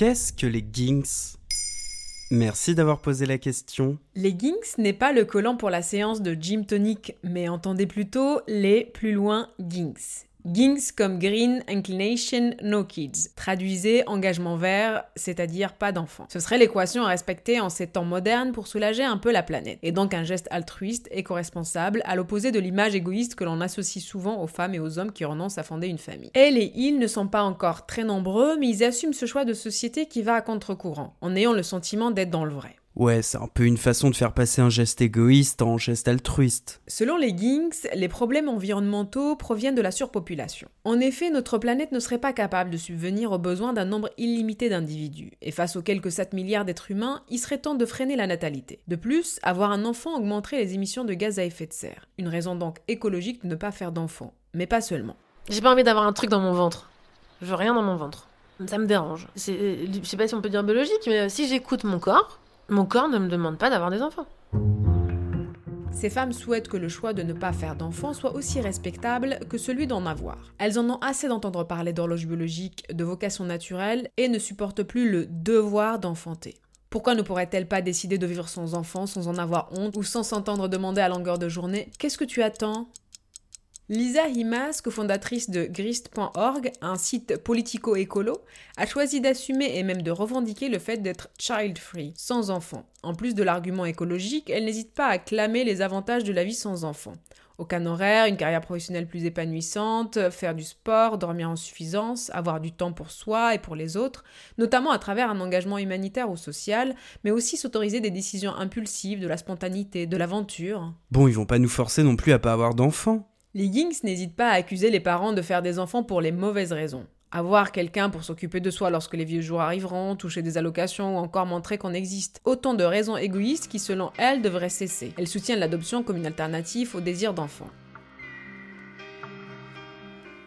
Qu'est-ce que les ginks Merci d'avoir posé la question. Les ginks n'est pas le collant pour la séance de gym tonic, mais entendez plutôt les plus loin ginks. Gings comme Green Inclination No Kids. Traduisez engagement vert, c'est-à-dire pas d'enfants. Ce serait l'équation à respecter en ces temps modernes pour soulager un peu la planète. Et donc un geste altruiste et co-responsable, à l'opposé de l'image égoïste que l'on associe souvent aux femmes et aux hommes qui renoncent à fonder une famille. Elle et ils ne sont pas encore très nombreux, mais ils assument ce choix de société qui va à contre-courant, en ayant le sentiment d'être dans le vrai. Ouais, c'est un peu une façon de faire passer un geste égoïste en geste altruiste. Selon les Ginks, les problèmes environnementaux proviennent de la surpopulation. En effet, notre planète ne serait pas capable de subvenir aux besoins d'un nombre illimité d'individus, et face aux quelques 7 milliards d'êtres humains, il serait temps de freiner la natalité. De plus, avoir un enfant augmenterait les émissions de gaz à effet de serre, une raison donc écologique de ne pas faire d'enfants. Mais pas seulement. J'ai pas envie d'avoir un truc dans mon ventre. Je veux rien dans mon ventre. Ça me dérange. Je sais pas si on peut dire biologique, mais si j'écoute mon corps, mon corps ne me demande pas d'avoir des enfants. Ces femmes souhaitent que le choix de ne pas faire d'enfants soit aussi respectable que celui d'en avoir. Elles en ont assez d'entendre parler d'horloge biologique, de vocation naturelle et ne supportent plus le devoir d'enfanter. Pourquoi ne pourrait-elle pas décider de vivre sans enfant, sans en avoir honte ou sans s'entendre demander à longueur de journée Qu'est-ce que tu attends? Lisa Himas, cofondatrice de Grist.org, un site politico-écolo, a choisi d'assumer et même de revendiquer le fait d'être child-free, sans enfant. En plus de l'argument écologique, elle n'hésite pas à clamer les avantages de la vie sans enfant. Aucun horaire, une carrière professionnelle plus épanouissante, faire du sport, dormir en suffisance, avoir du temps pour soi et pour les autres, notamment à travers un engagement humanitaire ou social, mais aussi s'autoriser des décisions impulsives, de la spontanéité, de l'aventure. Bon, ils vont pas nous forcer non plus à pas avoir d'enfants. Les Ginks n'hésitent pas à accuser les parents de faire des enfants pour les mauvaises raisons. Avoir quelqu'un pour s'occuper de soi lorsque les vieux jours arriveront, toucher des allocations ou encore montrer qu'on existe. Autant de raisons égoïstes qui, selon elles, devraient cesser. Elles soutiennent l'adoption comme une alternative au désir d'enfant.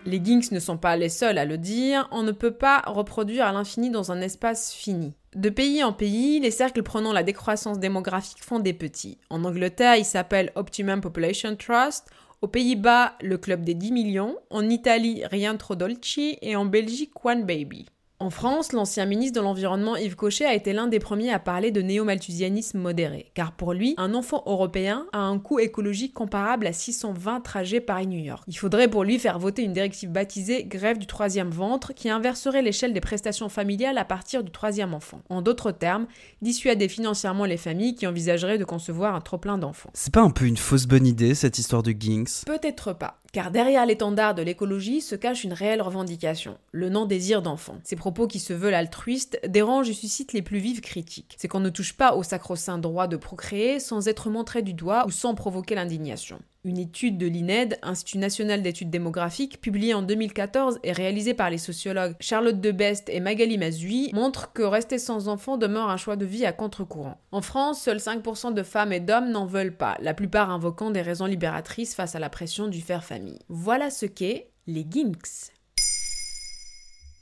Les Ginks ne sont pas les seuls à le dire, on ne peut pas reproduire à l'infini dans un espace fini. De pays en pays, les cercles prenant la décroissance démographique font des petits. En Angleterre, il s'appelle Optimum Population Trust, aux Pays-Bas, le club des 10 millions. En Italie, rien trop dolci. Et en Belgique, One Baby. En France, l'ancien ministre de l'Environnement Yves Cochet a été l'un des premiers à parler de néo-malthusianisme modéré, car pour lui, un enfant européen a un coût écologique comparable à 620 trajets Paris-New York. Il faudrait pour lui faire voter une directive baptisée grève du troisième ventre qui inverserait l'échelle des prestations familiales à partir du troisième enfant. En d'autres termes, dissuader financièrement les familles qui envisageraient de concevoir un trop-plein d'enfants. C'est pas un peu une fausse bonne idée cette histoire de Ginks? Peut-être pas. Car derrière l'étendard de l'écologie se cache une réelle revendication, le non-désir d'enfant. Ces qui se veulent altruistes dérangent et suscitent les plus vives critiques. C'est qu'on ne touche pas au sacro-saint droit de procréer sans être montré du doigt ou sans provoquer l'indignation. Une étude de l'INED, Institut national d'études démographiques, publiée en 2014 et réalisée par les sociologues Charlotte Debest et Magali Mazui, montre que rester sans enfant demeure un choix de vie à contre-courant. En France, seuls 5% de femmes et d'hommes n'en veulent pas, la plupart invoquant des raisons libératrices face à la pression du faire famille. Voilà ce qu'est les Ginks.